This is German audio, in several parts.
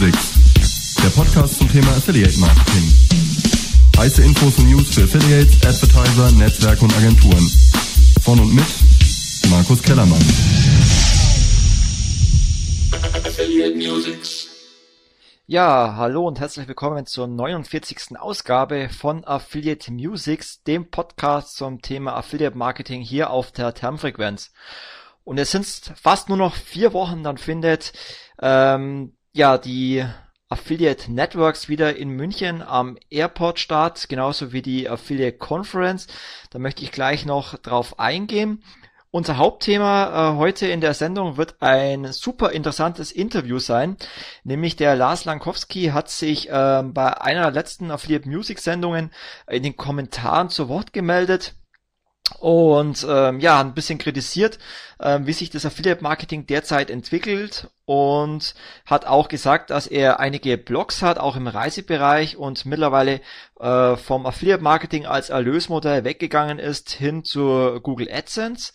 Musics, der Podcast zum Thema Affiliate Marketing. Heiße Infos und News für Affiliates, Advertiser, Netzwerke und Agenturen. Von und mit Markus Kellermann. Affiliate Musics. Ja, hallo und herzlich willkommen zur 49. Ausgabe von Affiliate Musics, dem Podcast zum Thema Affiliate Marketing hier auf der Termfrequenz. Und es sind fast nur noch vier Wochen, dann findet ähm, ja die Affiliate Networks wieder in München am Airport statt, genauso wie die Affiliate Conference. Da möchte ich gleich noch drauf eingehen. Unser Hauptthema äh, heute in der Sendung wird ein super interessantes Interview sein, nämlich der Lars Lankowski hat sich äh, bei einer der letzten Affiliate Music Sendungen in den Kommentaren zu Wort gemeldet und ähm, ja, ein bisschen kritisiert, ähm, wie sich das Affiliate Marketing derzeit entwickelt und hat auch gesagt, dass er einige Blogs hat, auch im Reisebereich und mittlerweile äh, vom Affiliate Marketing als Erlösmodell weggegangen ist hin zu Google AdSense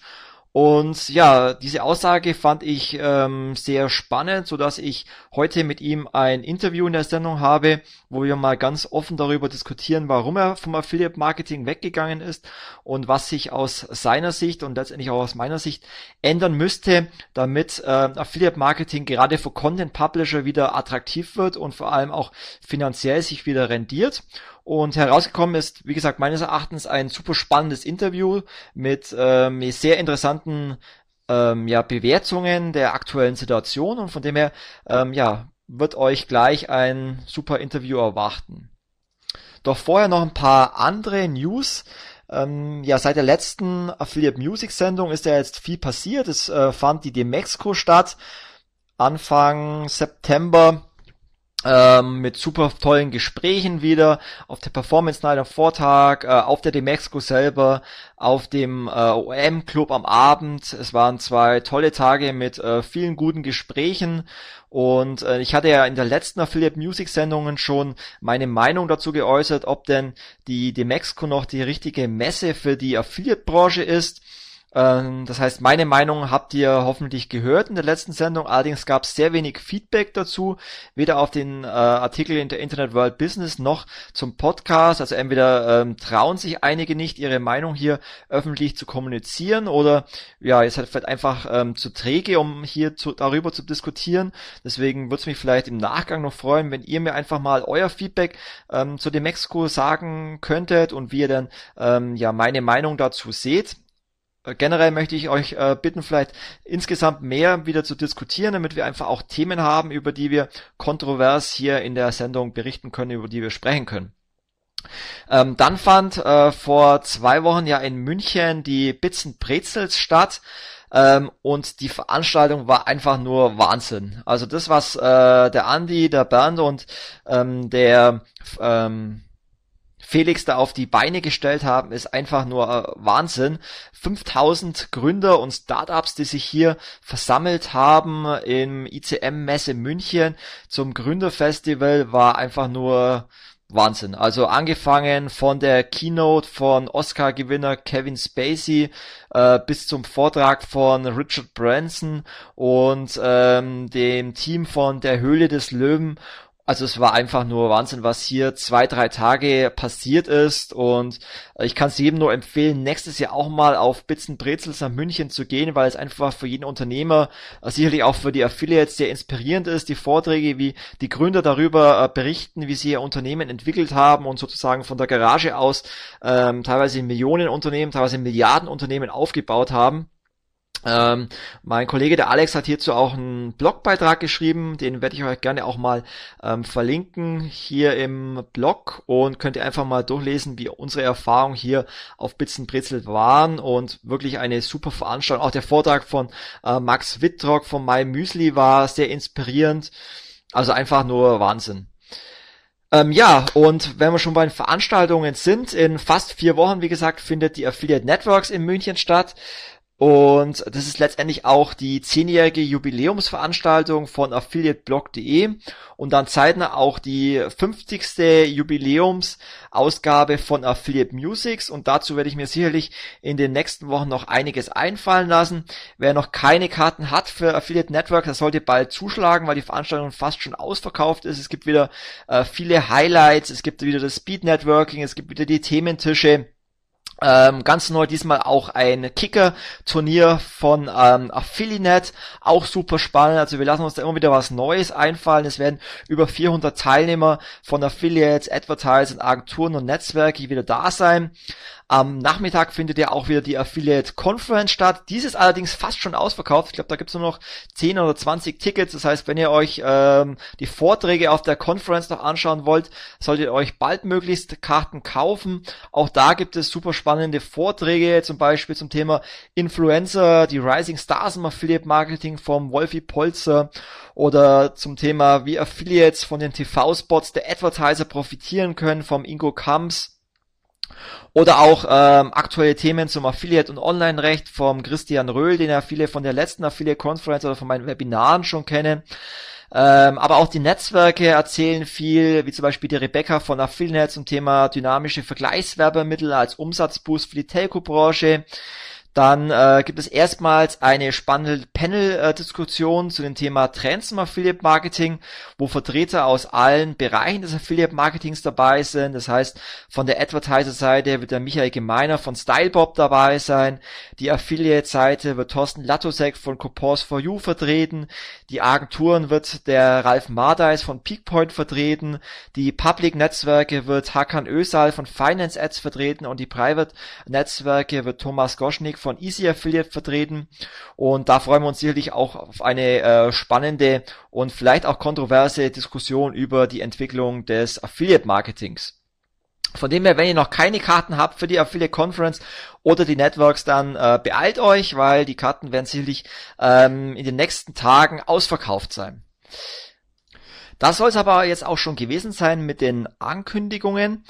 und ja, diese Aussage fand ich ähm, sehr spannend, so dass ich heute mit ihm ein Interview in der Sendung habe, wo wir mal ganz offen darüber diskutieren, warum er vom Affiliate Marketing weggegangen ist und was sich aus seiner Sicht und letztendlich auch aus meiner Sicht ändern müsste, damit äh, Affiliate Marketing gerade für Content Publisher wieder attraktiv wird und vor allem auch finanziell sich wieder rendiert. Und herausgekommen ist, wie gesagt, meines Erachtens ein super spannendes Interview mit ähm, sehr interessanten ähm, ja, Bewertungen der aktuellen Situation und von dem her ähm, ja, wird euch gleich ein super Interview erwarten. Doch vorher noch ein paar andere News. Ähm, ja, seit der letzten Affiliate Music Sendung ist ja jetzt viel passiert. Es äh, fand die Demexco statt. Anfang September ähm, mit super tollen Gesprächen wieder auf der Performance Night am Vortag, äh, auf der Demexco selber, auf dem äh, OM Club am Abend. Es waren zwei tolle Tage mit äh, vielen guten Gesprächen und äh, ich hatte ja in der letzten Affiliate Music Sendungen schon meine Meinung dazu geäußert, ob denn die Demexco noch die richtige Messe für die Affiliate Branche ist. Ähm, das heißt, meine Meinung habt ihr hoffentlich gehört in der letzten Sendung. Allerdings gab es sehr wenig Feedback dazu, weder auf den äh, Artikel in der Internet World Business noch zum Podcast. Also entweder ähm, trauen sich einige nicht, ihre Meinung hier öffentlich zu kommunizieren oder ja, ist halt vielleicht einfach ähm, zu träge, um hier zu, darüber zu diskutieren. Deswegen würde es mich vielleicht im Nachgang noch freuen, wenn ihr mir einfach mal euer Feedback ähm, zu dem Mexiko sagen könntet und wie ihr dann ähm, ja meine Meinung dazu seht. Äh, generell möchte ich euch äh, bitten, vielleicht insgesamt mehr wieder zu diskutieren, damit wir einfach auch Themen haben, über die wir kontrovers hier in der Sendung berichten können, über die wir sprechen können. Ähm, dann fand äh, vor zwei Wochen ja in München die Bits Brezels statt. Ähm, und die Veranstaltung war einfach nur Wahnsinn. Also das, was äh, der Andi, der Bernd und ähm, der ähm, Felix da auf die Beine gestellt haben, ist einfach nur äh, Wahnsinn. 5000 Gründer und Startups, die sich hier versammelt haben im ICM Messe München zum Gründerfestival, war einfach nur Wahnsinn. Also angefangen von der Keynote von Oscar-Gewinner Kevin Spacey äh, bis zum Vortrag von Richard Branson und ähm, dem Team von der Höhle des Löwen also es war einfach nur Wahnsinn, was hier zwei, drei Tage passiert ist und ich kann es jedem nur empfehlen, nächstes Jahr auch mal auf Bits Brezels nach München zu gehen, weil es einfach für jeden Unternehmer, äh, sicherlich auch für die Affiliates sehr inspirierend ist, die Vorträge, wie die Gründer darüber äh, berichten, wie sie ihr Unternehmen entwickelt haben und sozusagen von der Garage aus ähm, teilweise Millionenunternehmen, teilweise Milliardenunternehmen aufgebaut haben. Ähm, mein Kollege der Alex hat hierzu auch einen Blogbeitrag geschrieben, den werde ich euch gerne auch mal ähm, verlinken hier im Blog und könnt ihr einfach mal durchlesen, wie unsere Erfahrungen hier auf Bitzen Brezel waren und wirklich eine super Veranstaltung. Auch der Vortrag von äh, Max Wittrock von My Müsli war sehr inspirierend. Also einfach nur Wahnsinn. Ähm, ja, und wenn wir schon bei den Veranstaltungen sind, in fast vier Wochen, wie gesagt, findet die Affiliate Networks in München statt. Und das ist letztendlich auch die zehnjährige Jubiläumsveranstaltung von affiliateblog.de und dann zeitnah auch die 50. Jubiläumsausgabe von Affiliate Musics und dazu werde ich mir sicherlich in den nächsten Wochen noch einiges einfallen lassen. Wer noch keine Karten hat für Affiliate Network, der sollte bald zuschlagen, weil die Veranstaltung fast schon ausverkauft ist. Es gibt wieder äh, viele Highlights, es gibt wieder das Speed Networking, es gibt wieder die Thementische. Ähm, ganz neu diesmal auch ein Kicker-Turnier von ähm, Affiliate, auch super spannend. Also wir lassen uns da immer wieder was Neues einfallen. Es werden über 400 Teilnehmer von Affiliates, Advertisern, Agenturen und Netzwerke wieder da sein. Am Nachmittag findet ja auch wieder die Affiliate Conference statt. Dieses allerdings fast schon ausverkauft. Ich glaube, da gibt's nur noch 10 oder 20 Tickets. Das heißt, wenn ihr euch ähm, die Vorträge auf der Conference noch anschauen wollt, solltet ihr euch baldmöglichst Karten kaufen. Auch da gibt es super spannende Vorträge, zum Beispiel zum Thema Influencer, die Rising Stars im Affiliate Marketing vom Wolfi Polzer oder zum Thema, wie Affiliates von den TV-Spots der Advertiser profitieren können vom Ingo Kamps oder auch ähm, aktuelle Themen zum Affiliate- und Online-Recht vom Christian Röhl, den ja viele von der letzten Affiliate-Conference oder von meinen Webinaren schon kennen. Ähm, aber auch die Netzwerke erzählen viel, wie zum Beispiel die Rebecca von Affiliate zum Thema dynamische Vergleichswerbemittel als Umsatzboost für die Telco-Branche. Dann äh, gibt es erstmals eine spannende Panel-Diskussion zu dem Thema Trends im Affiliate Marketing, wo Vertreter aus allen Bereichen des Affiliate Marketings dabei sind. Das heißt, von der Advertiser-Seite wird der Michael Gemeiner von Stylebob dabei sein. Die Affiliate-Seite wird Thorsten Latosek von Coupons for You vertreten. Die Agenturen wird der Ralf Mardeis von Peakpoint vertreten. Die Public-Netzwerke wird Hakan Ösal von Finance Ads vertreten und die Private-Netzwerke wird Thomas Goschnik von Easy Affiliate vertreten und da freuen wir uns sicherlich auch auf eine äh, spannende und vielleicht auch kontroverse Diskussion über die Entwicklung des Affiliate Marketings. Von dem her, wenn ihr noch keine Karten habt für die Affiliate Conference oder die Networks, dann äh, beeilt euch, weil die Karten werden sicherlich ähm, in den nächsten Tagen ausverkauft sein. Das soll es aber jetzt auch schon gewesen sein mit den Ankündigungen.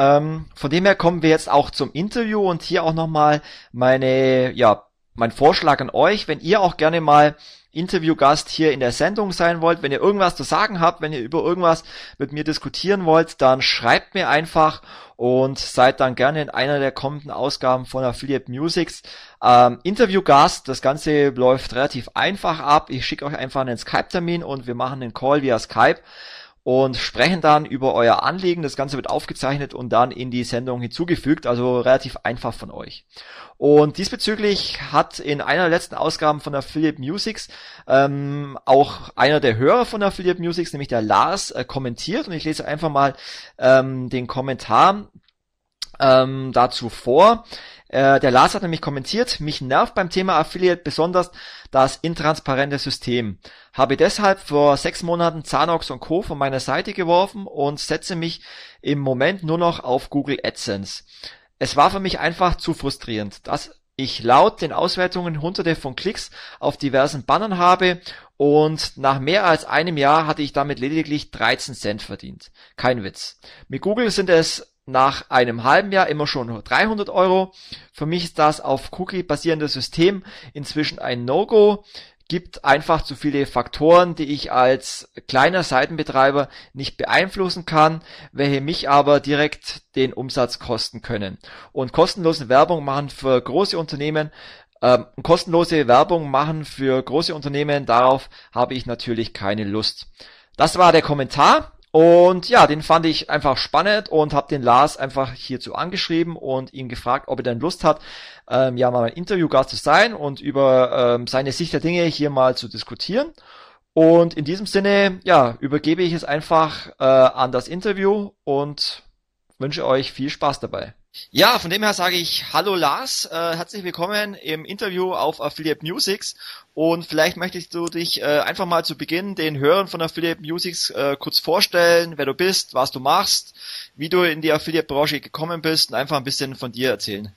Ähm, von dem her kommen wir jetzt auch zum Interview und hier auch nochmal meine, ja, mein Vorschlag an euch, wenn ihr auch gerne mal Interviewgast hier in der Sendung sein wollt, wenn ihr irgendwas zu sagen habt, wenn ihr über irgendwas mit mir diskutieren wollt, dann schreibt mir einfach und seid dann gerne in einer der kommenden Ausgaben von Affiliate Musics ähm, Interviewgast. Das Ganze läuft relativ einfach ab. Ich schicke euch einfach einen Skype-Termin und wir machen einen Call via Skype und sprechen dann über euer Anliegen. Das Ganze wird aufgezeichnet und dann in die Sendung hinzugefügt, also relativ einfach von euch. Und diesbezüglich hat in einer der letzten Ausgaben von Affiliate Musics ähm, auch einer der Hörer von Affiliate Musics, nämlich der Lars, äh, kommentiert und ich lese einfach mal ähm, den Kommentar ähm, dazu vor. Äh, der Lars hat nämlich kommentiert, mich nervt beim Thema Affiliate besonders das intransparente System. Habe deshalb vor sechs Monaten Zanox und Co. von meiner Seite geworfen und setze mich im Moment nur noch auf Google AdSense. Es war für mich einfach zu frustrierend, dass ich laut den Auswertungen hunderte von Klicks auf diversen Bannern habe und nach mehr als einem Jahr hatte ich damit lediglich 13 Cent verdient. Kein Witz. Mit Google sind es nach einem halben Jahr immer schon 300 Euro. Für mich ist das auf Cookie basierendes System inzwischen ein No-Go. Gibt einfach zu viele Faktoren, die ich als kleiner Seitenbetreiber nicht beeinflussen kann, welche mich aber direkt den Umsatz kosten können. Und kostenlose Werbung machen für große Unternehmen ähm, kostenlose Werbung machen für große Unternehmen, darauf habe ich natürlich keine Lust. Das war der Kommentar. Und ja, den fand ich einfach spannend und habe den Lars einfach hierzu angeschrieben und ihn gefragt, ob er denn Lust hat, ähm, ja mal ein Interviewgast zu sein und über ähm, seine Sicht der Dinge hier mal zu diskutieren. Und in diesem Sinne, ja, übergebe ich es einfach äh, an das Interview und wünsche euch viel Spaß dabei. Ja, von dem her sage ich Hallo Lars, äh, herzlich willkommen im Interview auf Affiliate Musics und vielleicht möchtest du dich äh, einfach mal zu Beginn den Hörern von Affiliate Musics äh, kurz vorstellen, wer du bist, was du machst, wie du in die Affiliate-Branche gekommen bist und einfach ein bisschen von dir erzählen.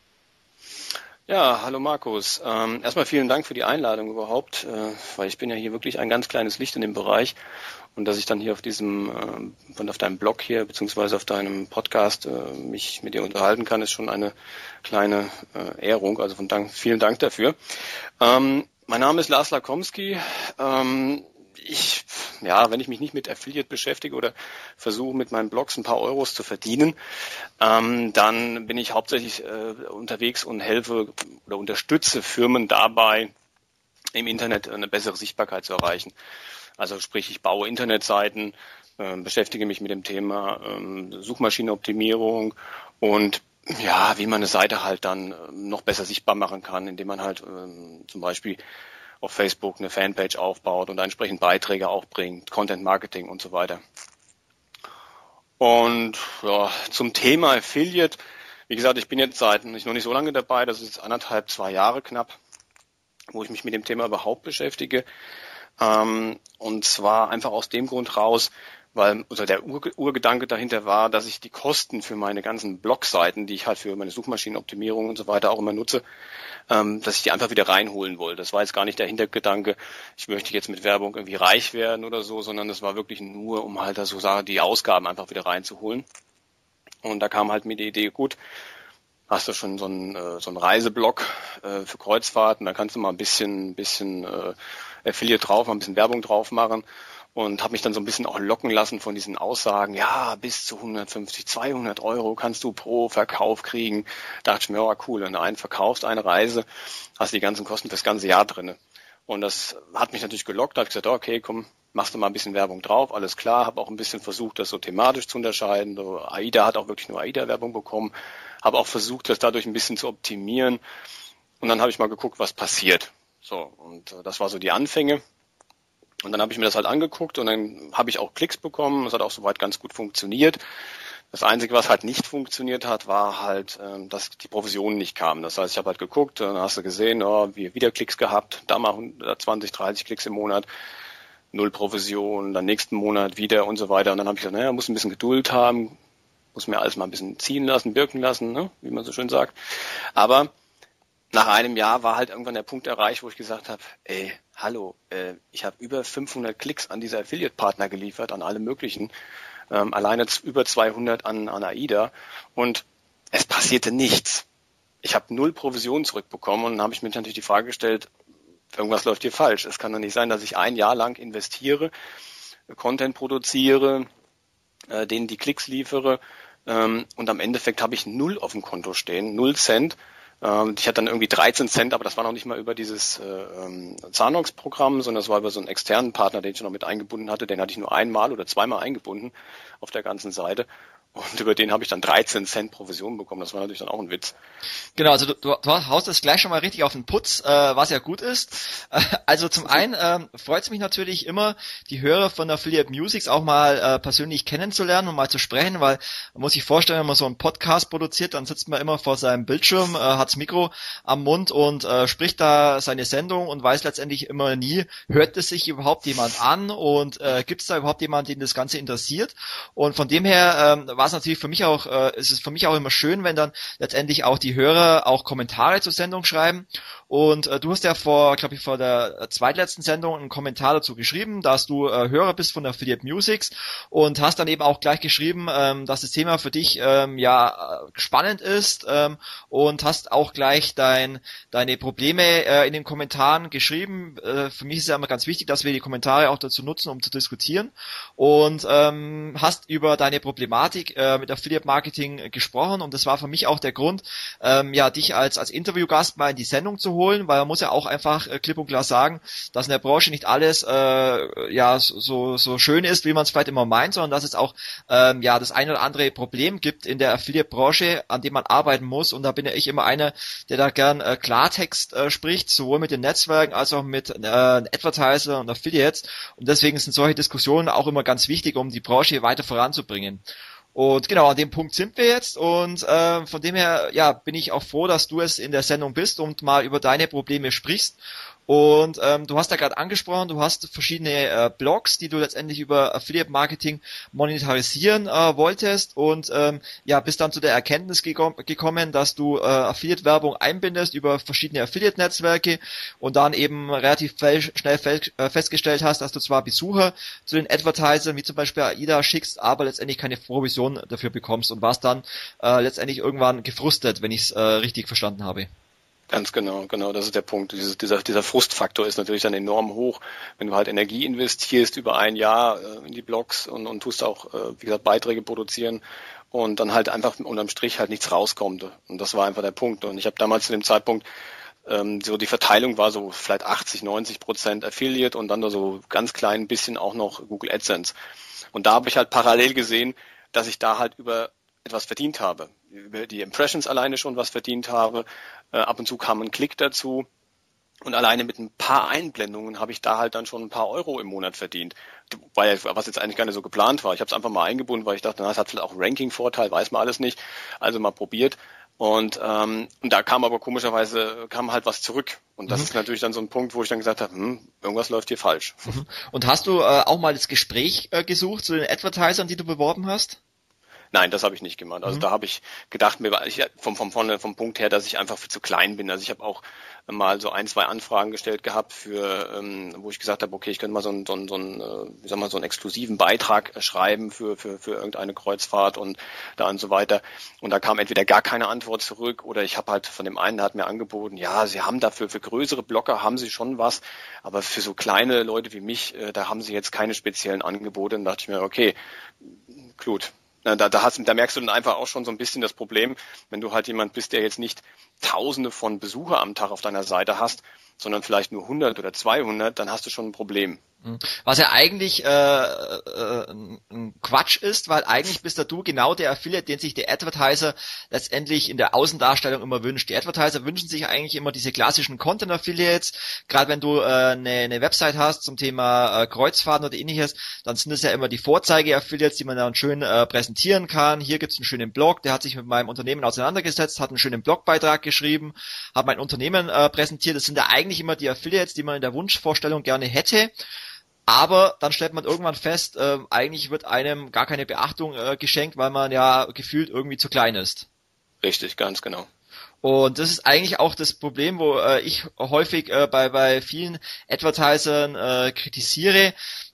Ja, hallo Markus. Ähm, erstmal vielen Dank für die Einladung überhaupt, äh, weil ich bin ja hier wirklich ein ganz kleines Licht in dem Bereich und dass ich dann hier auf diesem, äh, auf deinem Blog hier, beziehungsweise auf deinem Podcast äh, mich mit dir unterhalten kann, ist schon eine kleine äh, Ehrung. Also von Dank, vielen Dank dafür. Ähm, mein Name ist Lars Lakomski. Ähm, ich, ja, wenn ich mich nicht mit Affiliate beschäftige oder versuche mit meinen Blogs ein paar Euros zu verdienen, ähm, dann bin ich hauptsächlich äh, unterwegs und helfe oder unterstütze Firmen dabei, im Internet eine bessere Sichtbarkeit zu erreichen. Also sprich, ich baue Internetseiten, äh, beschäftige mich mit dem Thema äh, Suchmaschinenoptimierung und ja, wie man eine Seite halt dann äh, noch besser sichtbar machen kann, indem man halt äh, zum Beispiel auf Facebook eine Fanpage aufbaut und entsprechend Beiträge auch bringt, Content Marketing und so weiter. Und ja, zum Thema Affiliate, wie gesagt, ich bin jetzt seit noch nicht so lange dabei, das ist anderthalb, zwei Jahre knapp, wo ich mich mit dem Thema überhaupt beschäftige. Ähm, und zwar einfach aus dem Grund raus, weil also der Ur Urgedanke dahinter war, dass ich die Kosten für meine ganzen Blogseiten, die ich halt für meine Suchmaschinenoptimierung und so weiter auch immer nutze, ähm, dass ich die einfach wieder reinholen wollte. Das war jetzt gar nicht der Hintergedanke, ich möchte jetzt mit Werbung irgendwie reich werden oder so, sondern das war wirklich nur, um halt so sagen, die Ausgaben einfach wieder reinzuholen. Und da kam halt mir die Idee, gut, hast du schon so einen, äh, so einen Reiseblog äh, für Kreuzfahrten, da kannst du mal ein bisschen, bisschen äh, Affiliate drauf, mal ein bisschen Werbung drauf machen und habe mich dann so ein bisschen auch locken lassen von diesen Aussagen, ja, bis zu 150, 200 Euro kannst du pro Verkauf kriegen. Da dachte ich mir, oh cool, wenn du einen verkaufst, eine Reise, hast du die ganzen Kosten fürs ganze Jahr drinne. Und das hat mich natürlich gelockt, da habe ich gesagt, okay, komm, machst du mal ein bisschen Werbung drauf, alles klar, habe auch ein bisschen versucht, das so thematisch zu unterscheiden. So, AIDA hat auch wirklich nur AIDA-Werbung bekommen, habe auch versucht, das dadurch ein bisschen zu optimieren. Und dann habe ich mal geguckt, was passiert. So, und äh, das war so die Anfänge. Und dann habe ich mir das halt angeguckt und dann habe ich auch Klicks bekommen. Das hat auch soweit ganz gut funktioniert. Das Einzige, was halt nicht funktioniert hat, war halt, ähm, dass die Provisionen nicht kamen. Das heißt, ich habe halt geguckt, dann hast du gesehen, oh, wir wieder Klicks gehabt, da mal 20, 30 Klicks im Monat, null Provision, dann nächsten Monat wieder und so weiter. Und dann habe ich gesagt, naja, muss ein bisschen Geduld haben, muss mir alles mal ein bisschen ziehen lassen, wirken lassen, ne? wie man so schön sagt. Aber nach einem Jahr war halt irgendwann der Punkt erreicht, wo ich gesagt habe, ey, hallo, äh, ich habe über 500 Klicks an diese Affiliate-Partner geliefert, an alle möglichen, ähm, alleine über 200 an, an AIDA und es passierte nichts. Ich habe null Provision zurückbekommen und dann habe ich mir natürlich die Frage gestellt, irgendwas läuft hier falsch. Es kann doch nicht sein, dass ich ein Jahr lang investiere, Content produziere, äh, denen die Klicks liefere ähm, und am Endeffekt habe ich null auf dem Konto stehen, null Cent ähm, ich hatte dann irgendwie 13 Cent, aber das war noch nicht mal über dieses äh, ähm, Zahnungsprogramm, sondern das war über so einen externen Partner, den ich noch mit eingebunden hatte. Den hatte ich nur einmal oder zweimal eingebunden auf der ganzen Seite. Und über den habe ich dann 13 Cent Provision bekommen. Das war natürlich dann auch ein Witz. Genau, also du, du, du haust das gleich schon mal richtig auf den Putz, äh, was ja gut ist. Äh, also zum einen äh, freut es mich natürlich immer, die Hörer von Affiliate Musics auch mal äh, persönlich kennenzulernen und mal zu sprechen, weil man muss sich vorstellen, wenn man so einen Podcast produziert, dann sitzt man immer vor seinem Bildschirm, äh, hat's Mikro am Mund und äh, spricht da seine Sendung und weiß letztendlich immer nie, hört es sich überhaupt jemand an und äh, gibt es da überhaupt jemanden, den das Ganze interessiert. Und von dem her äh, war es natürlich für mich auch, äh, es ist für mich auch immer schön, wenn dann letztendlich auch die Hörer auch Kommentare zur Sendung schreiben. Und äh, du hast ja vor, glaube ich, vor der zweitletzten Sendung einen Kommentar dazu geschrieben, dass du äh, Hörer bist von der Affiliate Musics und hast dann eben auch gleich geschrieben, ähm, dass das Thema für dich ähm, ja spannend ist ähm, und hast auch gleich dein, deine Probleme äh, in den Kommentaren geschrieben. Äh, für mich ist es ja immer ganz wichtig, dass wir die Kommentare auch dazu nutzen, um zu diskutieren und ähm, hast über deine Problematik äh, mit Affiliate Marketing gesprochen und das war für mich auch der Grund, ähm, ja, dich als, als Interviewgast mal in die Sendung zu holen, weil man muss ja auch einfach äh, klipp und klar sagen, dass in der Branche nicht alles äh, ja so, so schön ist, wie man es vielleicht immer meint, sondern dass es auch ähm, ja das eine oder andere Problem gibt in der Affiliate-Branche, an dem man arbeiten muss und da bin ja ich immer einer, der da gern äh, Klartext äh, spricht, sowohl mit den Netzwerken als auch mit äh, Advertiser und Affiliates und deswegen sind solche Diskussionen auch immer ganz wichtig, um die Branche weiter voranzubringen. Und genau, an dem Punkt sind wir jetzt und äh, von dem her ja bin ich auch froh, dass du es in der Sendung bist und mal über deine Probleme sprichst. Und ähm, du hast ja gerade angesprochen, du hast verschiedene äh, Blogs, die du letztendlich über Affiliate Marketing monetarisieren äh, wolltest und ähm, ja, bist dann zu der Erkenntnis gekom gekommen, dass du äh, Affiliate-Werbung einbindest über verschiedene Affiliate-Netzwerke und dann eben relativ schnell äh, festgestellt hast, dass du zwar Besucher zu den Advertisern, wie zum Beispiel AIDA, schickst, aber letztendlich keine Provision dafür bekommst und warst dann äh, letztendlich irgendwann gefrustet, wenn ich es äh, richtig verstanden habe. Ganz genau, genau, das ist der Punkt. Dieses, dieser, dieser Frustfaktor ist natürlich dann enorm hoch, wenn du halt Energie investierst über ein Jahr äh, in die Blogs und, und tust auch, äh, wie gesagt, Beiträge produzieren und dann halt einfach unterm Strich halt nichts rauskommt. Und das war einfach der Punkt. Und ich habe damals zu dem Zeitpunkt ähm, so die Verteilung war so vielleicht 80, 90 Prozent Affiliate und dann da so ganz klein bisschen auch noch Google AdSense. Und da habe ich halt parallel gesehen, dass ich da halt über etwas verdient habe, über die Impressions alleine schon was verdient habe. Äh, ab und zu kam ein Klick dazu. Und alleine mit ein paar Einblendungen habe ich da halt dann schon ein paar Euro im Monat verdient. Weil, was jetzt eigentlich gar nicht so geplant war. Ich habe es einfach mal eingebunden, weil ich dachte, na, das hat vielleicht auch einen Ranking-Vorteil, weiß man alles nicht. Also mal probiert. Und, ähm, und da kam aber komischerweise kam halt was zurück. Und das mhm. ist natürlich dann so ein Punkt, wo ich dann gesagt habe, hm, irgendwas läuft hier falsch. Mhm. Und hast du äh, auch mal das Gespräch äh, gesucht zu den Advertisern, die du beworben hast? Nein, das habe ich nicht gemacht. Also mhm. da habe ich gedacht, mir war ich vom, vom, vom, vom Punkt her, dass ich einfach zu klein bin. Also ich habe auch mal so ein, zwei Anfragen gestellt gehabt für, ähm, wo ich gesagt habe, okay, ich könnte mal so einen, so einen, so einen äh, wie sag mal, so einen exklusiven Beitrag schreiben für, für, für irgendeine Kreuzfahrt und da und so weiter. Und da kam entweder gar keine Antwort zurück oder ich habe halt von dem einen, der hat mir angeboten, ja, sie haben dafür, für größere Blocker haben sie schon was, aber für so kleine Leute wie mich, äh, da haben sie jetzt keine speziellen Angebote. Und da dachte ich mir, okay, gut, da, da, hast, da merkst du dann einfach auch schon so ein bisschen das Problem, wenn du halt jemand bist, der jetzt nicht Tausende von Besucher am Tag auf deiner Seite hast, sondern vielleicht nur 100 oder 200, dann hast du schon ein Problem. Mhm. Was ja eigentlich äh, äh, ein Quatsch ist, weil eigentlich bist du genau der Affiliate, den sich der Advertiser letztendlich in der Außendarstellung immer wünscht. Die Advertiser wünschen sich eigentlich immer diese klassischen Content Affiliates. Gerade wenn du äh, eine, eine Website hast zum Thema äh, Kreuzfahrten oder ähnliches, dann sind es ja immer die Vorzeige Affiliates, die man dann schön äh, präsentieren kann. Hier gibt's einen schönen Blog, der hat sich mit meinem Unternehmen auseinandergesetzt, hat einen schönen Blogbeitrag geschrieben, hat mein Unternehmen äh, präsentiert. Das sind ja eigentlich immer die Affiliates, die man in der Wunschvorstellung gerne hätte. Aber dann stellt man irgendwann fest, äh, eigentlich wird einem gar keine Beachtung äh, geschenkt, weil man ja gefühlt irgendwie zu klein ist. Richtig, ganz genau. Und das ist eigentlich auch das Problem, wo äh, ich häufig äh, bei, bei vielen Advertisern äh, kritisiere,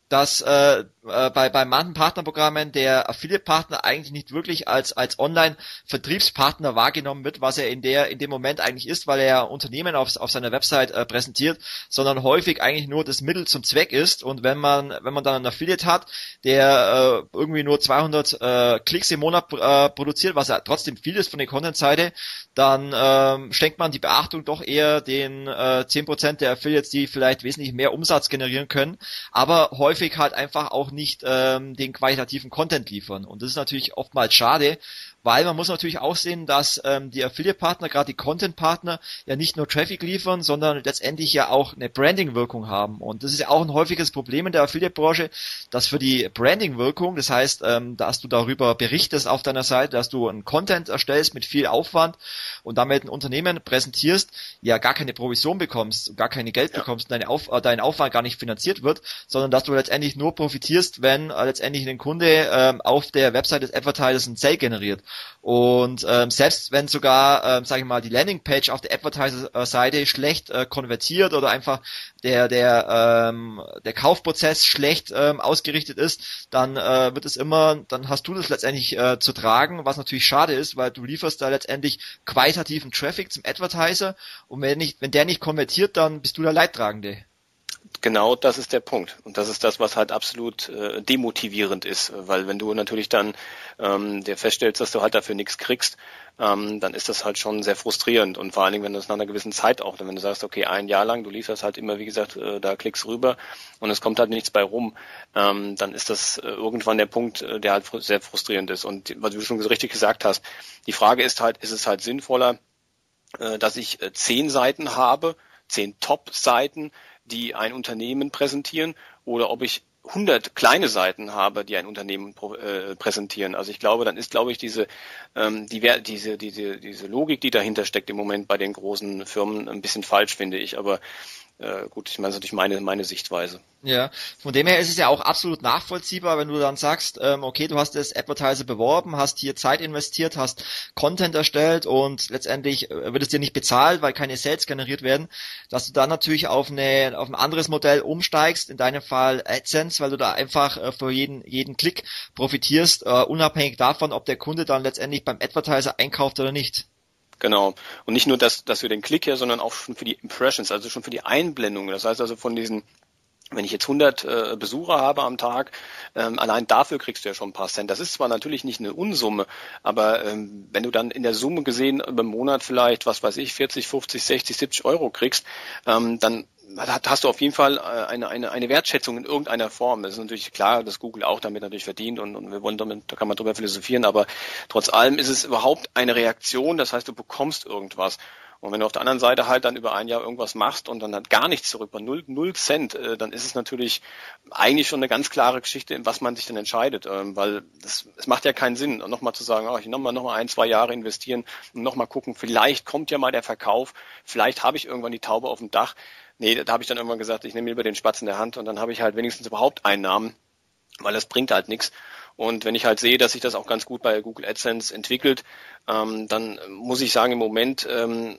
dass äh, äh, bei, bei manchen Partnerprogrammen der Affiliate-Partner eigentlich nicht wirklich als, als Online-Vertriebspartner wahrgenommen wird, was er in der, in dem Moment eigentlich ist, weil er Unternehmen auf, auf seiner Website äh, präsentiert, sondern häufig eigentlich nur das Mittel zum Zweck ist. Und wenn man, wenn man dann einen Affiliate hat, der äh, irgendwie nur 200 äh, Klicks im Monat äh, produziert, was ja trotzdem viel ist von der Content-Seite, dann ähm, schenkt man die Beachtung doch eher den äh, 10% der Affiliates, die vielleicht wesentlich mehr Umsatz generieren können, aber häufig häufig halt einfach auch nicht ähm, den qualitativen Content liefern. Und das ist natürlich oftmals schade, weil man muss natürlich auch sehen, dass ähm, die Affiliate-Partner, gerade die Content-Partner, ja nicht nur Traffic liefern, sondern letztendlich ja auch eine Branding-Wirkung haben. Und das ist ja auch ein häufiges Problem in der Affiliate-Branche, dass für die Branding-Wirkung, das heißt, ähm, dass du darüber berichtest auf deiner Seite, dass du einen Content erstellst mit viel Aufwand und damit ein Unternehmen präsentierst, ja gar keine Provision bekommst, gar keine Geld ja. bekommst, deine Auf äh, dein Aufwand gar nicht finanziert wird, sondern dass du letztendlich nur profitierst, wenn äh, letztendlich ein Kunde ähm, auf der Website des Advertisers ein Sale generiert. Und ähm, selbst wenn sogar, ähm, sage ich mal, die Landingpage auf der Advertiser-Seite schlecht äh, konvertiert oder einfach der der ähm, der Kaufprozess schlecht ähm, ausgerichtet ist, dann äh, wird es immer, dann hast du das letztendlich äh, zu tragen, was natürlich schade ist, weil du lieferst da letztendlich qualitativen Traffic zum Advertiser und wenn nicht, wenn der nicht konvertiert, dann bist du der Leidtragende. Genau das ist der Punkt. Und das ist das, was halt absolut äh, demotivierend ist. Weil wenn du natürlich dann ähm, dir feststellst, dass du halt dafür nichts kriegst, ähm, dann ist das halt schon sehr frustrierend. Und vor allen Dingen, wenn du es nach einer gewissen Zeit auch, wenn du sagst, okay, ein Jahr lang, du lieferst halt immer, wie gesagt, äh, da klickst rüber und es kommt halt nichts bei rum, ähm, dann ist das äh, irgendwann der Punkt, äh, der halt fr sehr frustrierend ist. Und was du schon richtig gesagt hast, die Frage ist halt, ist es halt sinnvoller, äh, dass ich äh, zehn Seiten habe, zehn Top-Seiten, die ein Unternehmen präsentieren oder ob ich 100 kleine Seiten habe, die ein Unternehmen äh, präsentieren. Also ich glaube, dann ist, glaube ich, diese, ähm, die, diese, diese, diese Logik, die dahinter steckt im Moment bei den großen Firmen, ein bisschen falsch, finde ich. Aber äh, gut, ich meine, das ist natürlich meine, meine Sichtweise. Ja, von dem her ist es ja auch absolut nachvollziehbar, wenn du dann sagst, ähm, okay, du hast das Advertiser beworben, hast hier Zeit investiert, hast Content erstellt und letztendlich äh, wird es dir nicht bezahlt, weil keine Sales generiert werden, dass du dann natürlich auf, eine, auf ein anderes Modell umsteigst, in deinem Fall AdSense, weil du da einfach äh, für jeden, jeden Klick profitierst, uh, unabhängig davon, ob der Kunde dann letztendlich beim Advertiser einkauft oder nicht. Genau. Und nicht nur das, dass wir den Klick her, sondern auch schon für die Impressions, also schon für die Einblendungen. Das heißt also von diesen wenn ich jetzt 100 äh, Besucher habe am Tag, ähm, allein dafür kriegst du ja schon ein paar Cent. Das ist zwar natürlich nicht eine Unsumme, aber ähm, wenn du dann in der Summe gesehen über Monat vielleicht, was weiß ich, 40, 50, 60, 70 Euro kriegst, ähm, dann hast du auf jeden Fall äh, eine, eine, eine Wertschätzung in irgendeiner Form. Das ist natürlich klar, dass Google auch damit natürlich verdient und, und wir wollen damit, da kann man drüber philosophieren, aber trotz allem ist es überhaupt eine Reaktion, das heißt, du bekommst irgendwas. Und wenn du auf der anderen Seite halt dann über ein Jahr irgendwas machst und dann hat gar nichts zurück, bei null, null Cent, äh, dann ist es natürlich eigentlich schon eine ganz klare Geschichte, in was man sich dann entscheidet, ähm, weil das, es macht ja keinen Sinn, nochmal zu sagen, oh, ich nochmal noch mal ein, zwei Jahre investieren und nochmal gucken, vielleicht kommt ja mal der Verkauf, vielleicht habe ich irgendwann die Taube auf dem Dach. Nee, da habe ich dann irgendwann gesagt, ich nehme lieber den Spatz in der Hand und dann habe ich halt wenigstens überhaupt Einnahmen, weil das bringt halt nichts. Und wenn ich halt sehe, dass sich das auch ganz gut bei Google AdSense entwickelt, ähm, dann muss ich sagen, im Moment ähm,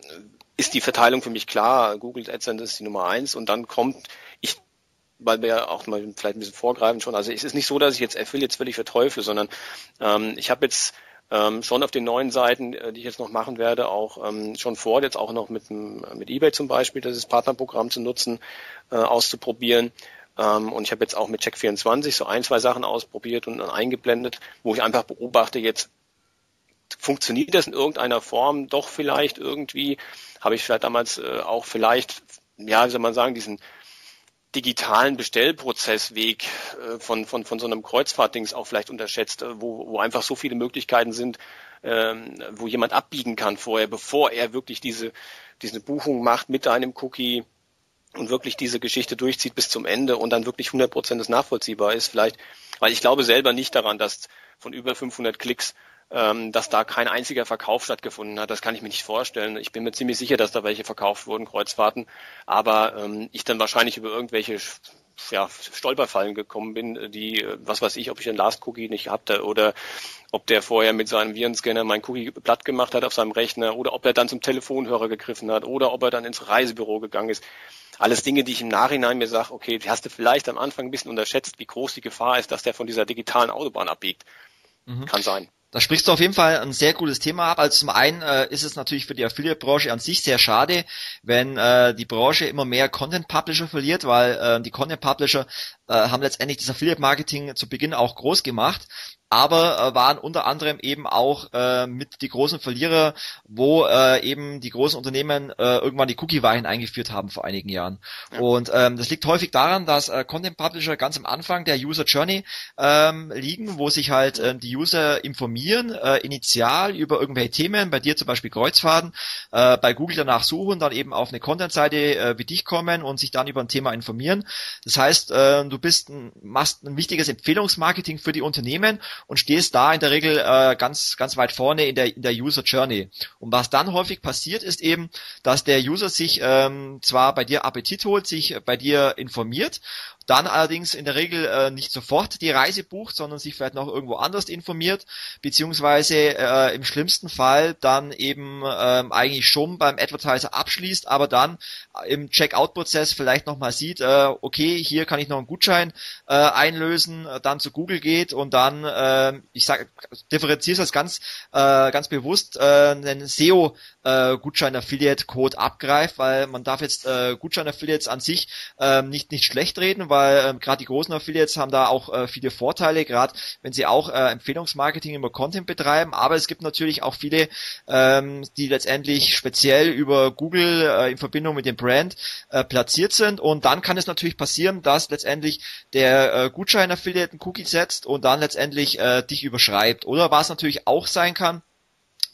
ist die Verteilung für mich klar. Google AdSense ist die Nummer eins und dann kommt, ich weil wir auch mal vielleicht ein bisschen vorgreifen schon. Also es ist nicht so, dass ich jetzt Affiliates völlig verteufle, sondern ähm, ich habe jetzt ähm, schon auf den neuen Seiten, äh, die ich jetzt noch machen werde, auch ähm, schon vor, jetzt auch noch mit, mit eBay zum Beispiel, das Partnerprogramm zu nutzen, äh, auszuprobieren. Ähm, und ich habe jetzt auch mit Check24 so ein, zwei Sachen ausprobiert und dann eingeblendet, wo ich einfach beobachte, jetzt funktioniert das in irgendeiner Form doch vielleicht irgendwie, habe ich vielleicht damals äh, auch vielleicht, ja, wie soll man sagen, diesen digitalen Bestellprozessweg äh, von, von, von so einem Kreuzfahrtdings auch vielleicht unterschätzt, äh, wo, wo einfach so viele Möglichkeiten sind, ähm, wo jemand abbiegen kann vorher, bevor er wirklich diese, diese Buchung macht mit einem Cookie, und wirklich diese Geschichte durchzieht bis zum Ende und dann wirklich 100 Prozent nachvollziehbar ist, vielleicht, weil ich glaube selber nicht daran, dass von über 500 Klicks, ähm, dass da kein einziger Verkauf stattgefunden hat. Das kann ich mir nicht vorstellen. Ich bin mir ziemlich sicher, dass da welche verkauft wurden, Kreuzfahrten, aber ähm, ich dann wahrscheinlich über irgendwelche ja, Stolperfallen gekommen bin, die, was weiß ich, ob ich den Last Cookie nicht hatte oder ob der vorher mit seinem Virenscanner mein Cookie platt gemacht hat auf seinem Rechner oder ob er dann zum Telefonhörer gegriffen hat oder ob er dann ins Reisebüro gegangen ist. Alles Dinge, die ich im Nachhinein mir sage, okay, hast du vielleicht am Anfang ein bisschen unterschätzt, wie groß die Gefahr ist, dass der von dieser digitalen Autobahn abbiegt. Mhm. Kann sein. Da sprichst du auf jeden Fall ein sehr gutes Thema ab. Also zum einen äh, ist es natürlich für die Affiliate-Branche an sich sehr schade, wenn äh, die Branche immer mehr Content-Publisher verliert, weil äh, die Content-Publisher äh, haben letztendlich das Affiliate-Marketing zu Beginn auch groß gemacht aber äh, waren unter anderem eben auch äh, mit die großen Verlierer, wo äh, eben die großen Unternehmen äh, irgendwann die Cookie-Weichen eingeführt haben vor einigen Jahren. Ja. Und ähm, das liegt häufig daran, dass äh, Content Publisher ganz am Anfang der User Journey ähm, liegen, wo sich halt äh, die User informieren, äh, initial über irgendwelche Themen, bei dir zum Beispiel Kreuzfahrten, äh, bei Google danach suchen, dann eben auf eine Content-Seite äh, wie dich kommen und sich dann über ein Thema informieren. Das heißt, äh, du bist ein, machst ein wichtiges Empfehlungsmarketing für die Unternehmen und stehst da in der Regel äh, ganz, ganz weit vorne in der, in der User Journey. Und was dann häufig passiert, ist eben, dass der User sich ähm, zwar bei dir Appetit holt, sich bei dir informiert dann allerdings in der Regel äh, nicht sofort die Reise bucht, sondern sich vielleicht noch irgendwo anders informiert, beziehungsweise äh, im schlimmsten Fall dann eben ähm, eigentlich schon beim Advertiser abschließt, aber dann im Checkout-Prozess vielleicht nochmal sieht, äh, okay, hier kann ich noch einen Gutschein äh, einlösen, dann zu Google geht und dann, äh, ich sage, differenziere das ganz, äh, ganz bewusst, äh, einen SEO äh, Gutschein-Affiliate-Code abgreift, weil man darf jetzt äh, Gutschein-Affiliates an sich äh, nicht nicht schlecht reden, weil äh, gerade die großen Affiliates haben da auch äh, viele Vorteile, gerade wenn sie auch äh, Empfehlungsmarketing über Content betreiben, aber es gibt natürlich auch viele, ähm, die letztendlich speziell über Google äh, in Verbindung mit dem Brand äh, platziert sind und dann kann es natürlich passieren, dass letztendlich der äh, Gutschein-Affiliate einen Cookie setzt und dann letztendlich äh, dich überschreibt. Oder was natürlich auch sein kann,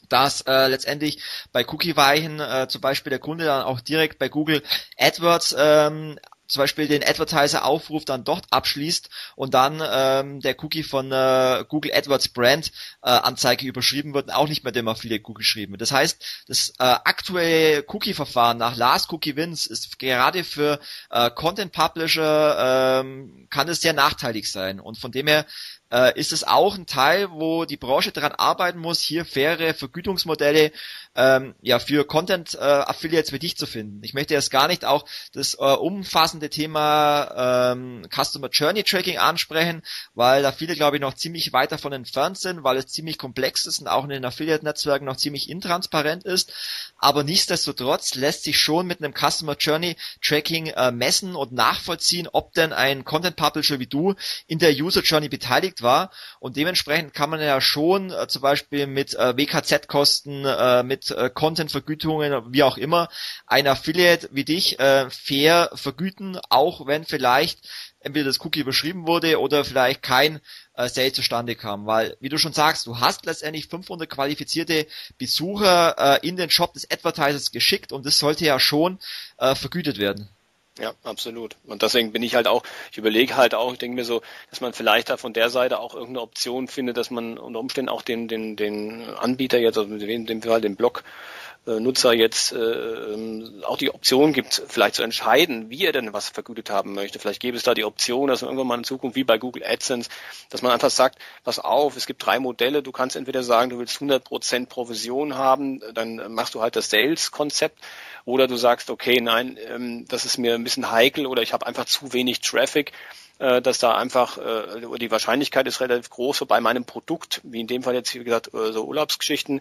dass äh, letztendlich bei Cookie-Weichen äh, zum Beispiel der Kunde dann auch direkt bei Google AdWords ähm, zum Beispiel den Advertiser-Aufruf dann dort abschließt und dann ähm, der Cookie von äh, Google AdWords Brand äh, Anzeige überschrieben wird und auch nicht mehr dem Affiliate Cookie geschrieben wird. Das heißt, das äh, aktuelle Cookie-Verfahren nach Last Cookie Wins ist gerade für äh, Content Publisher ähm, kann es sehr nachteilig sein und von dem her äh, ist es auch ein Teil, wo die Branche daran arbeiten muss, hier faire Vergütungsmodelle ähm, ja für Content äh, Affiliates wie dich zu finden. Ich möchte jetzt gar nicht auch das äh, umfassende Thema ähm, Customer Journey Tracking ansprechen, weil da viele glaube ich noch ziemlich weit davon entfernt sind, weil es ziemlich komplex ist und auch in den Affiliate Netzwerken noch ziemlich intransparent ist. Aber nichtsdestotrotz lässt sich schon mit einem Customer Journey Tracking äh, messen und nachvollziehen, ob denn ein Content Publisher wie du in der User Journey beteiligt war und dementsprechend kann man ja schon äh, zum Beispiel mit äh, WKZ-Kosten, äh, mit äh, Content-Vergütungen, wie auch immer, ein Affiliate wie dich äh, fair vergüten, auch wenn vielleicht entweder das Cookie überschrieben wurde oder vielleicht kein äh, Sale zustande kam, weil, wie du schon sagst, du hast letztendlich 500 qualifizierte Besucher äh, in den Shop des Advertisers geschickt und das sollte ja schon äh, vergütet werden. Ja, absolut. Und deswegen bin ich halt auch, ich überlege halt auch, ich denke mir so, dass man vielleicht da von der Seite auch irgendeine Option findet, dass man unter Umständen auch den, den, den Anbieter jetzt, also in dem Fall den Blog, Nutzer jetzt äh, ähm, auch die Option gibt, vielleicht zu entscheiden, wie er denn was vergütet haben möchte. Vielleicht gäbe es da die Option, dass man irgendwann mal in Zukunft wie bei Google AdSense, dass man einfach sagt, pass auf, es gibt drei Modelle, du kannst entweder sagen, du willst 100% Provision haben, dann machst du halt das Sales-Konzept oder du sagst, okay, nein, ähm, das ist mir ein bisschen heikel oder ich habe einfach zu wenig Traffic äh, dass da einfach äh, die Wahrscheinlichkeit ist relativ groß bei meinem Produkt, wie in dem Fall jetzt wie gesagt äh, so Urlaubsgeschichten,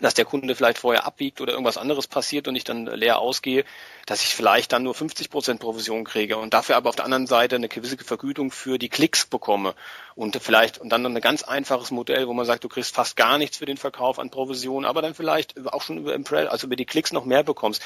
dass der Kunde vielleicht vorher abbiegt oder irgendwas anderes passiert und ich dann leer ausgehe, dass ich vielleicht dann nur 50 Prozent Provision kriege und dafür aber auf der anderen Seite eine gewisse Vergütung für die Klicks bekomme und vielleicht und dann ein ganz einfaches Modell, wo man sagt, du kriegst fast gar nichts für den Verkauf an Provision, aber dann vielleicht auch schon über Impress, also über die Klicks noch mehr bekommst.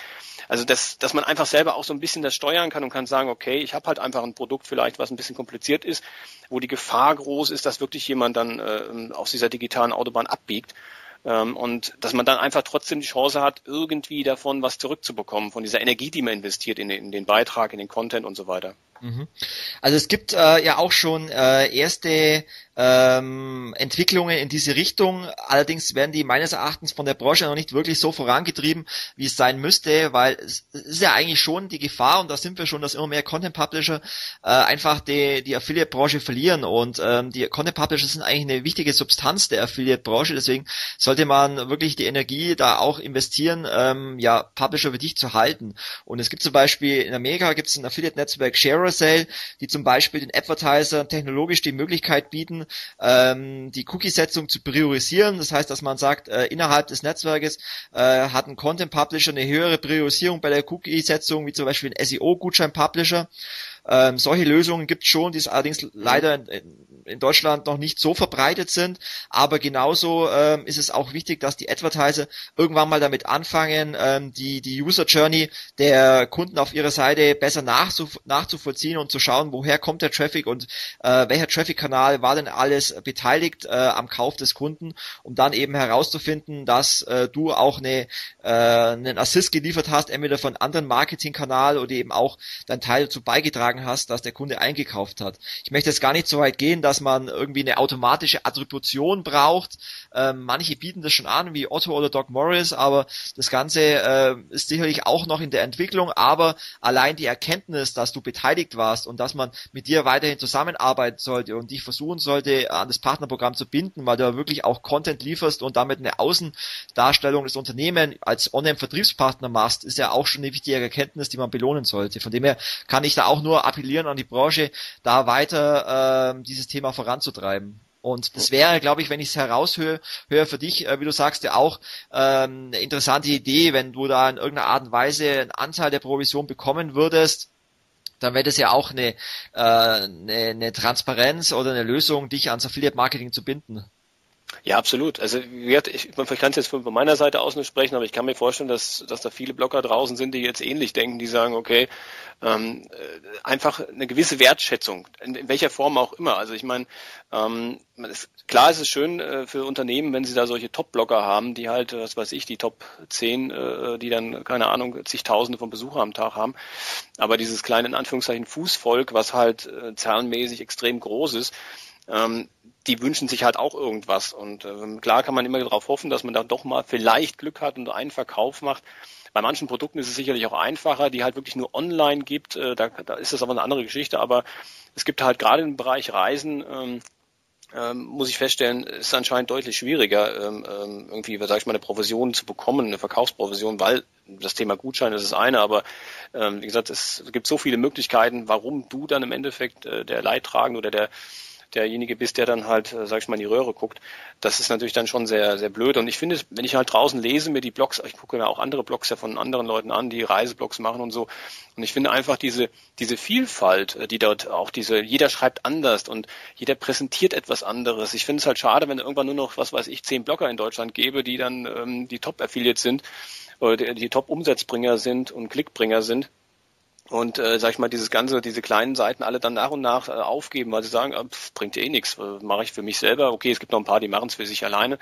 Also dass, dass man einfach selber auch so ein bisschen das steuern kann und kann sagen, okay, ich habe halt einfach ein Produkt vielleicht, was ein bisschen kompliziert ist, wo die Gefahr groß ist, dass wirklich jemand dann äh, aus dieser digitalen Autobahn abbiegt und dass man dann einfach trotzdem die Chance hat, irgendwie davon was zurückzubekommen, von dieser Energie, die man investiert in den, in den Beitrag, in den Content und so weiter. Mhm. Also es gibt äh, ja auch schon äh, erste ähm, Entwicklungen in diese Richtung. Allerdings werden die meines Erachtens von der Branche noch nicht wirklich so vorangetrieben, wie es sein müsste, weil es ist ja eigentlich schon die Gefahr, und da sind wir schon, dass immer mehr Content Publisher äh, einfach die, die Affiliate-Branche verlieren. Und ähm, die Content Publisher sind eigentlich eine wichtige Substanz der Affiliate-Branche, deswegen sollte man wirklich die Energie da auch investieren, ähm, ja, Publisher für dich zu halten. Und es gibt zum Beispiel in Amerika gibt es ein Affiliate-Netzwerk Sharasale, die zum Beispiel den Advertiser technologisch die Möglichkeit bieten, ähm, die Cookie-Setzung zu priorisieren. Das heißt, dass man sagt, äh, innerhalb des Netzwerkes äh, hat ein Content-Publisher eine höhere Priorisierung bei der Cookie-Setzung, wie zum Beispiel ein SEO-Gutschein-Publisher. Ähm, solche Lösungen gibt es schon, die es allerdings leider in, in, Deutschland noch nicht so verbreitet sind. Aber genauso ähm, ist es auch wichtig, dass die Advertiser irgendwann mal damit anfangen, ähm, die, die User Journey der Kunden auf ihrer Seite besser nachzuf nachzuvollziehen und zu schauen, woher kommt der Traffic und äh, welcher Traffic-Kanal war denn alles beteiligt äh, am Kauf des Kunden, um dann eben herauszufinden, dass äh, du auch eine, äh, einen Assist geliefert hast, entweder von anderen Marketingkanal oder eben auch dein Teil dazu beigetragen hast, dass der Kunde eingekauft hat. Ich möchte jetzt gar nicht so weit gehen, dass man irgendwie eine automatische Attribution braucht. Ähm, manche bieten das schon an, wie Otto oder Doc Morris, aber das Ganze äh, ist sicherlich auch noch in der Entwicklung. Aber allein die Erkenntnis, dass du beteiligt warst und dass man mit dir weiterhin zusammenarbeiten sollte und dich versuchen sollte, an das Partnerprogramm zu binden, weil du wirklich auch Content lieferst und damit eine Außendarstellung des Unternehmens als Online-Vertriebspartner machst, ist ja auch schon eine wichtige Erkenntnis, die man belohnen sollte. Von dem her kann ich da auch nur appellieren an die Branche, da weiter äh, dieses Thema voranzutreiben. Und das wäre, glaube ich, wenn ich es heraushöre, höre für dich, äh, wie du sagst, ja auch ähm, eine interessante Idee, wenn du da in irgendeiner Art und Weise einen Anteil der Provision bekommen würdest, dann wäre das ja auch eine, äh, eine, eine Transparenz oder eine Lösung, dich ans Affiliate Marketing zu binden. Ja, absolut. Also ich, ich kann es jetzt von meiner Seite aus nicht sprechen, aber ich kann mir vorstellen, dass, dass da viele Blogger draußen sind, die jetzt ähnlich denken, die sagen, okay, ähm, äh, einfach eine gewisse Wertschätzung, in, in, welcher Form auch immer. Also ich meine, ähm, klar ist es schön äh, für Unternehmen, wenn sie da solche Top-Blogger haben, die halt, was weiß ich, die Top 10, äh, die dann, keine Ahnung, zigtausende von Besuchern am Tag haben. Aber dieses kleine, in Anführungszeichen, Fußvolk, was halt äh, zahlenmäßig extrem groß ist, ähm, die wünschen sich halt auch irgendwas. Und ähm, klar kann man immer darauf hoffen, dass man da doch mal vielleicht Glück hat und einen Verkauf macht. Bei manchen Produkten ist es sicherlich auch einfacher, die halt wirklich nur online gibt. Äh, da, da ist das aber eine andere Geschichte. Aber es gibt halt gerade im Bereich Reisen, ähm, ähm, muss ich feststellen, ist anscheinend deutlich schwieriger, ähm, ähm, irgendwie, sag ich mal, eine Provision zu bekommen, eine Verkaufsprovision, weil das Thema Gutschein ist das eine, aber ähm, wie gesagt, es gibt so viele Möglichkeiten, warum du dann im Endeffekt äh, der Leidtragende oder der derjenige bist, der dann halt, äh, sag ich mal, in die Röhre guckt. Das ist natürlich dann schon sehr, sehr blöd. Und ich finde, wenn ich halt draußen lese, mir die Blogs, ich gucke mir auch andere Blogs ja von anderen Leuten an, die Reiseblogs machen und so. Und ich finde einfach diese, diese Vielfalt, äh, die dort auch diese, jeder schreibt anders und jeder präsentiert etwas anderes. Ich finde es halt schade, wenn irgendwann nur noch, was weiß ich, zehn Blogger in Deutschland gäbe, die dann ähm, die Top-Affiliates sind oder die, die Top-Umsatzbringer sind und Klickbringer sind und äh, sag ich mal, dieses ganze, diese kleinen Seiten alle dann nach und nach äh, aufgeben, weil sie sagen, äh, pff, bringt eh nichts, äh, mache ich für mich selber. Okay, es gibt noch ein paar, die machen es für sich alleine,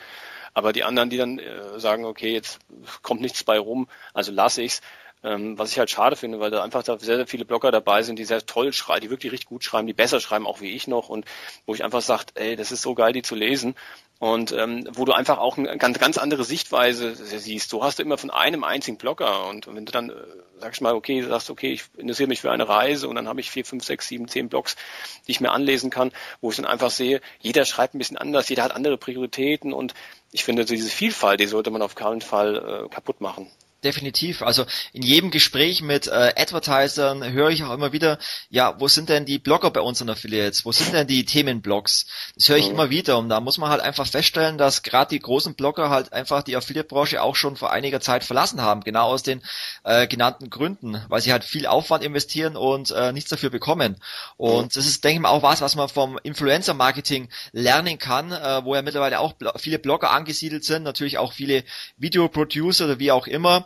aber die anderen, die dann äh, sagen, okay, jetzt kommt nichts bei rum, also lasse ich's. Ähm, was ich halt schade finde, weil da einfach da sehr, sehr viele Blogger dabei sind, die sehr toll schreiben, die wirklich richtig gut schreiben, die besser schreiben, auch wie ich noch, und wo ich einfach sage, ey, das ist so geil, die zu lesen und ähm, wo du einfach auch eine ganz, ganz andere Sichtweise siehst. Du hast immer von einem einzigen Blogger und wenn du dann, äh, sag ich mal, okay, sagst, okay, ich interessiere mich für eine Reise und dann habe ich vier, fünf, sechs, sieben, zehn Blogs, die ich mir anlesen kann, wo ich dann einfach sehe, jeder schreibt ein bisschen anders, jeder hat andere Prioritäten und ich finde, diese Vielfalt, die sollte man auf keinen Fall äh, kaputt machen definitiv. Also in jedem Gespräch mit äh, Advertisern höre ich auch immer wieder, ja, wo sind denn die Blogger bei unseren Affiliates? Wo sind denn die Themenblogs? Das höre ich mhm. immer wieder und da muss man halt einfach feststellen, dass gerade die großen Blogger halt einfach die Affiliate-Branche auch schon vor einiger Zeit verlassen haben, genau aus den äh, genannten Gründen, weil sie halt viel Aufwand investieren und äh, nichts dafür bekommen. Und das ist, denke ich mal, auch was, was man vom Influencer-Marketing lernen kann, äh, wo ja mittlerweile auch viele Blogger angesiedelt sind, natürlich auch viele Videoproducer oder wie auch immer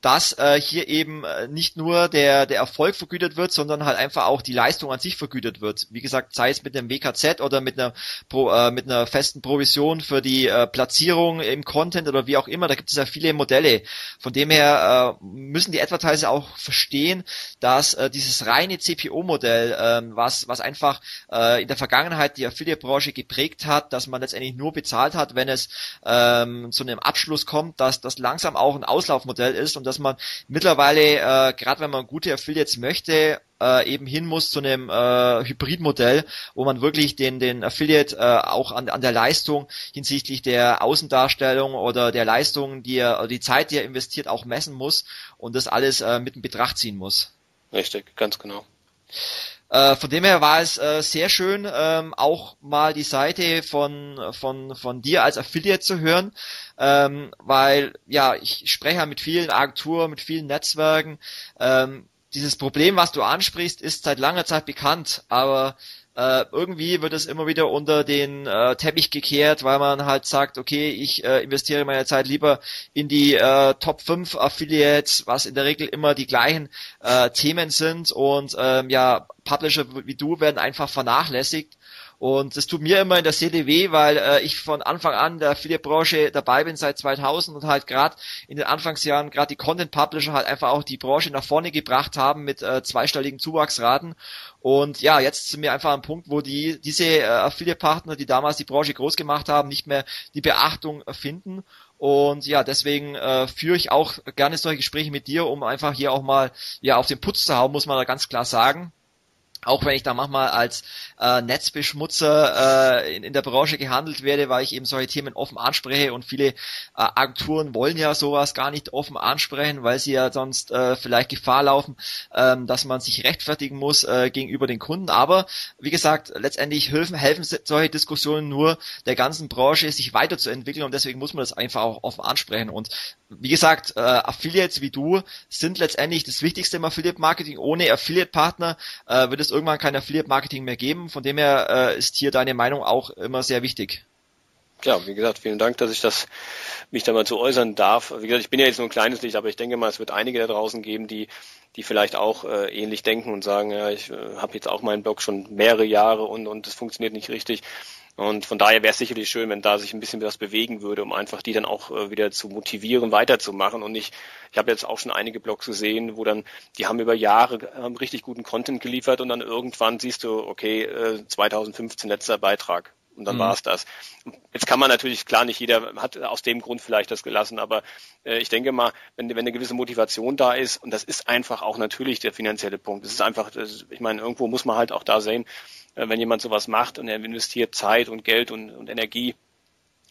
dass äh, hier eben äh, nicht nur der, der Erfolg vergütet wird, sondern halt einfach auch die Leistung an sich vergütet wird. Wie gesagt, sei es mit einem WKZ oder mit einer, Pro, äh, mit einer festen Provision für die äh, Platzierung im Content oder wie auch immer, da gibt es ja viele Modelle. Von dem her äh, müssen die Advertiser auch verstehen, dass äh, dieses reine CPO-Modell, äh, was, was einfach äh, in der Vergangenheit die Affiliate-Branche geprägt hat, dass man letztendlich nur bezahlt hat, wenn es ähm, zu einem Abschluss kommt, dass das langsam auch ein Auslaufmodell ist und dass man mittlerweile, äh, gerade wenn man gute Affiliates möchte, äh, eben hin muss zu einem äh, Hybridmodell, wo man wirklich den, den Affiliate äh, auch an, an der Leistung hinsichtlich der Außendarstellung oder der Leistung, die er, die Zeit, die er investiert, auch messen muss und das alles äh, mit in Betracht ziehen muss. Richtig, ganz genau. Äh, von dem her war es äh, sehr schön, ähm, auch mal die Seite von, von, von dir als Affiliate zu hören, ähm, weil ja, ich spreche mit vielen Agenturen, mit vielen Netzwerken. Ähm, dieses Problem, was du ansprichst, ist seit langer Zeit bekannt, aber äh, irgendwie wird es immer wieder unter den äh, Teppich gekehrt, weil man halt sagt, okay, ich äh, investiere meine Zeit lieber in die äh, Top 5 Affiliates, was in der Regel immer die gleichen äh, Themen sind. Und ähm, ja, Publisher wie du werden einfach vernachlässigt und das tut mir immer in der Seele weh, weil äh, ich von Anfang an der Affiliate-Branche dabei bin seit 2000 und halt gerade in den Anfangsjahren gerade die Content-Publisher halt einfach auch die Branche nach vorne gebracht haben mit äh, zweistelligen Zuwachsraten. Und ja, jetzt sind wir einfach am Punkt, wo die diese äh, Affiliate-Partner, die damals die Branche groß gemacht haben, nicht mehr die Beachtung finden. Und ja, deswegen äh, führe ich auch gerne solche Gespräche mit dir, um einfach hier auch mal ja auf den Putz zu hauen, muss man da ganz klar sagen auch wenn ich da manchmal als äh, Netzbeschmutzer äh, in, in der Branche gehandelt werde, weil ich eben solche Themen offen anspreche und viele äh, Agenturen wollen ja sowas gar nicht offen ansprechen, weil sie ja sonst äh, vielleicht Gefahr laufen, ähm, dass man sich rechtfertigen muss äh, gegenüber den Kunden. Aber wie gesagt, letztendlich helfen, helfen solche Diskussionen nur der ganzen Branche, sich weiterzuentwickeln und deswegen muss man das einfach auch offen ansprechen. Und wie gesagt, äh, Affiliates wie du sind letztendlich das Wichtigste im Affiliate-Marketing. Ohne Affiliate-Partner äh, wird es irgendwann kein Affiliate-Marketing mehr geben. Von dem her äh, ist hier deine Meinung auch immer sehr wichtig. Ja, wie gesagt, vielen Dank, dass ich das mich da mal zu äußern darf. Wie gesagt, ich bin ja jetzt nur ein kleines Licht, aber ich denke mal, es wird einige da draußen geben, die die vielleicht auch äh, ähnlich denken und sagen, ja, ich äh, habe jetzt auch meinen Blog schon mehrere Jahre und und es funktioniert nicht richtig. Und von daher wäre es sicherlich schön, wenn da sich ein bisschen was bewegen würde, um einfach die dann auch äh, wieder zu motivieren, weiterzumachen. Und ich, ich habe jetzt auch schon einige Blogs gesehen, wo dann, die haben über Jahre haben richtig guten Content geliefert und dann irgendwann siehst du, okay, äh, 2015 letzter Beitrag und dann mhm. war es das. Jetzt kann man natürlich, klar, nicht jeder hat aus dem Grund vielleicht das gelassen, aber äh, ich denke mal, wenn, wenn eine gewisse Motivation da ist, und das ist einfach auch natürlich der finanzielle Punkt, das ist einfach, das, ich meine, irgendwo muss man halt auch da sehen, äh, wenn jemand sowas macht und er investiert Zeit und Geld und, und Energie,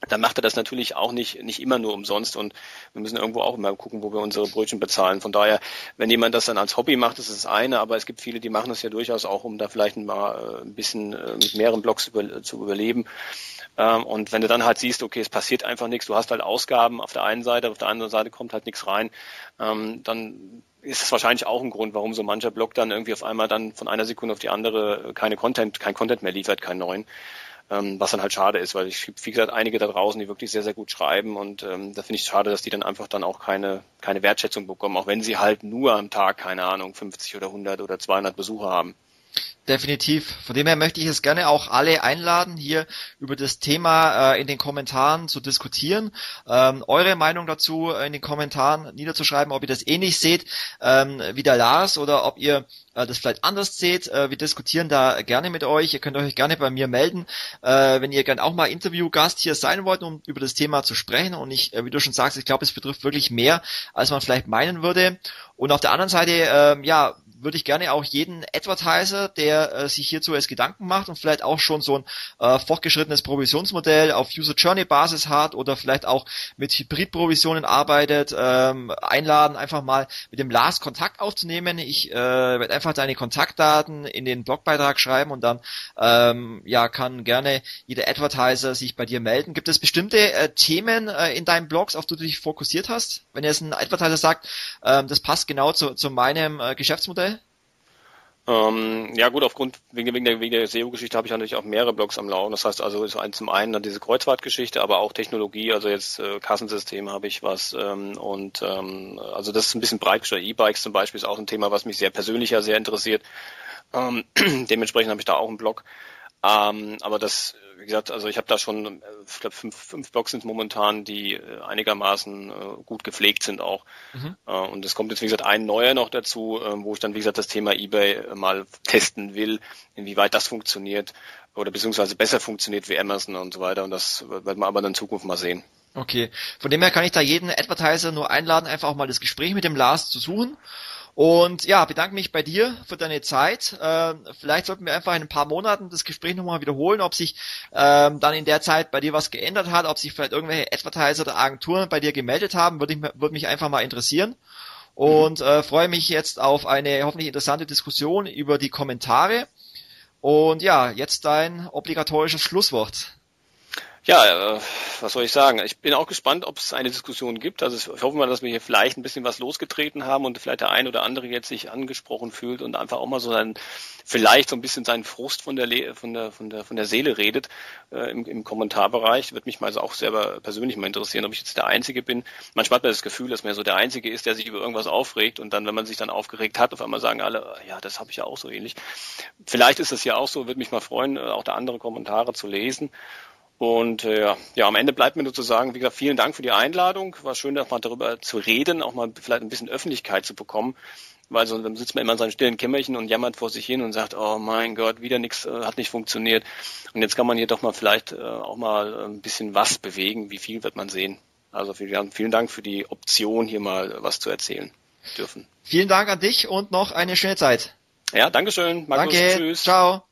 dann macht er das natürlich auch nicht, nicht immer nur umsonst und wir müssen irgendwo auch immer gucken, wo wir unsere Brötchen bezahlen. Von daher, wenn jemand das dann als Hobby macht, das ist das eine, aber es gibt viele, die machen das ja durchaus auch, um da vielleicht mal äh, ein bisschen äh, mit mehreren Blogs über, zu überleben. Ähm, und wenn du dann halt siehst, okay, es passiert einfach nichts, du hast halt Ausgaben auf der einen Seite, auf der anderen Seite kommt halt nichts rein, ähm, dann ist es wahrscheinlich auch ein Grund, warum so mancher Blog dann irgendwie auf einmal dann von einer Sekunde auf die andere keine Content, kein Content mehr liefert, keinen neuen ähm, was dann halt schade ist, weil ich wie gesagt, einige da draußen, die wirklich sehr, sehr gut schreiben und ähm, da finde ich schade, dass die dann einfach dann auch keine, keine Wertschätzung bekommen, auch wenn sie halt nur am Tag, keine Ahnung, 50 oder 100 oder 200 Besucher haben. Definitiv. Von dem her möchte ich es gerne auch alle einladen, hier über das Thema äh, in den Kommentaren zu diskutieren. Ähm, eure Meinung dazu in den Kommentaren niederzuschreiben, ob ihr das ähnlich seht ähm, wie der Lars oder ob ihr äh, das vielleicht anders seht. Äh, wir diskutieren da gerne mit euch. Ihr könnt euch gerne bei mir melden, äh, wenn ihr gerne auch mal Interviewgast hier sein wollt, um über das Thema zu sprechen. Und ich, äh, wie du schon sagst, ich glaube, es betrifft wirklich mehr, als man vielleicht meinen würde. Und auf der anderen Seite, äh, ja, würde ich gerne auch jeden Advertiser, der äh, sich hierzu als Gedanken macht und vielleicht auch schon so ein äh, fortgeschrittenes Provisionsmodell auf User Journey Basis hat oder vielleicht auch mit Hybrid-Provisionen arbeitet, ähm, einladen, einfach mal mit dem Last Kontakt aufzunehmen. Ich äh, werde einfach deine Kontaktdaten in den Blogbeitrag schreiben und dann ähm, ja kann gerne jeder Advertiser sich bei dir melden. Gibt es bestimmte äh, Themen äh, in deinen Blogs, auf die du dich fokussiert hast? Wenn jetzt ein Advertiser sagt, ähm, das passt genau zu, zu meinem äh, Geschäftsmodell, ähm, ja gut, aufgrund wegen, wegen der, wegen der SEO-Geschichte habe ich natürlich auch mehrere Blogs am Laufen. Das heißt also zum einen dann diese Kreuzfahrtgeschichte, aber auch Technologie, also jetzt äh, Kassensystem habe ich was ähm, und ähm, also das ist ein bisschen breit gestellt. E-Bikes zum Beispiel ist auch ein Thema, was mich sehr persönlich ja sehr interessiert. Ähm, dementsprechend habe ich da auch einen Blog. Ähm, aber das, wie gesagt, also ich habe da schon, äh, ich glaube, fünf, fünf Blogs sind momentan, die äh, einigermaßen äh, gut gepflegt sind auch. Mhm. Äh, und es kommt jetzt, wie gesagt, ein neuer noch dazu, äh, wo ich dann, wie gesagt, das Thema eBay äh, mal testen will, inwieweit das funktioniert oder beziehungsweise besser funktioniert wie Amazon und so weiter. Und das wird man aber dann in Zukunft mal sehen. Okay. Von dem her kann ich da jeden Advertiser nur einladen, einfach auch mal das Gespräch mit dem Lars zu suchen und ja, bedanke mich bei dir für deine Zeit. Äh, vielleicht sollten wir einfach in ein paar Monaten das Gespräch nochmal wiederholen, ob sich ähm, dann in der Zeit bei dir was geändert hat, ob sich vielleicht irgendwelche Advertiser oder Agenturen bei dir gemeldet haben, würde, ich, würde mich einfach mal interessieren. Und äh, freue mich jetzt auf eine hoffentlich interessante Diskussion über die Kommentare. Und ja, jetzt dein obligatorisches Schlusswort. Ja, äh, was soll ich sagen? Ich bin auch gespannt, ob es eine Diskussion gibt. Also ich hoffe mal, dass wir hier vielleicht ein bisschen was losgetreten haben und vielleicht der ein oder andere jetzt sich angesprochen fühlt und einfach auch mal so ein, vielleicht so ein bisschen seinen Frust von der von der von der von der Seele redet äh, im, im Kommentarbereich. Würde mich mal also auch selber persönlich mal interessieren, ob ich jetzt der Einzige bin. Manchmal hat man das Gefühl, dass man so der Einzige ist, der sich über irgendwas aufregt und dann, wenn man sich dann aufgeregt hat, auf einmal sagen alle, ja, das habe ich ja auch so ähnlich. Vielleicht ist es ja auch so. Würde mich mal freuen, äh, auch da andere Kommentare zu lesen. Und äh, ja, am Ende bleibt mir nur zu sagen, wie gesagt, vielen Dank für die Einladung. War schön, auch mal darüber zu reden, auch mal vielleicht ein bisschen Öffentlichkeit zu bekommen. Weil so, dann sitzt man immer in seinem stillen Kämmerchen und jammert vor sich hin und sagt, oh mein Gott, wieder nichts äh, hat nicht funktioniert. Und jetzt kann man hier doch mal vielleicht äh, auch mal ein bisschen was bewegen. Wie viel wird man sehen? Also vielen, vielen Dank für die Option, hier mal was zu erzählen dürfen. Vielen Dank an dich und noch eine schöne Zeit. Ja, Dankeschön. Markus, Danke. Tschüss. Ciao.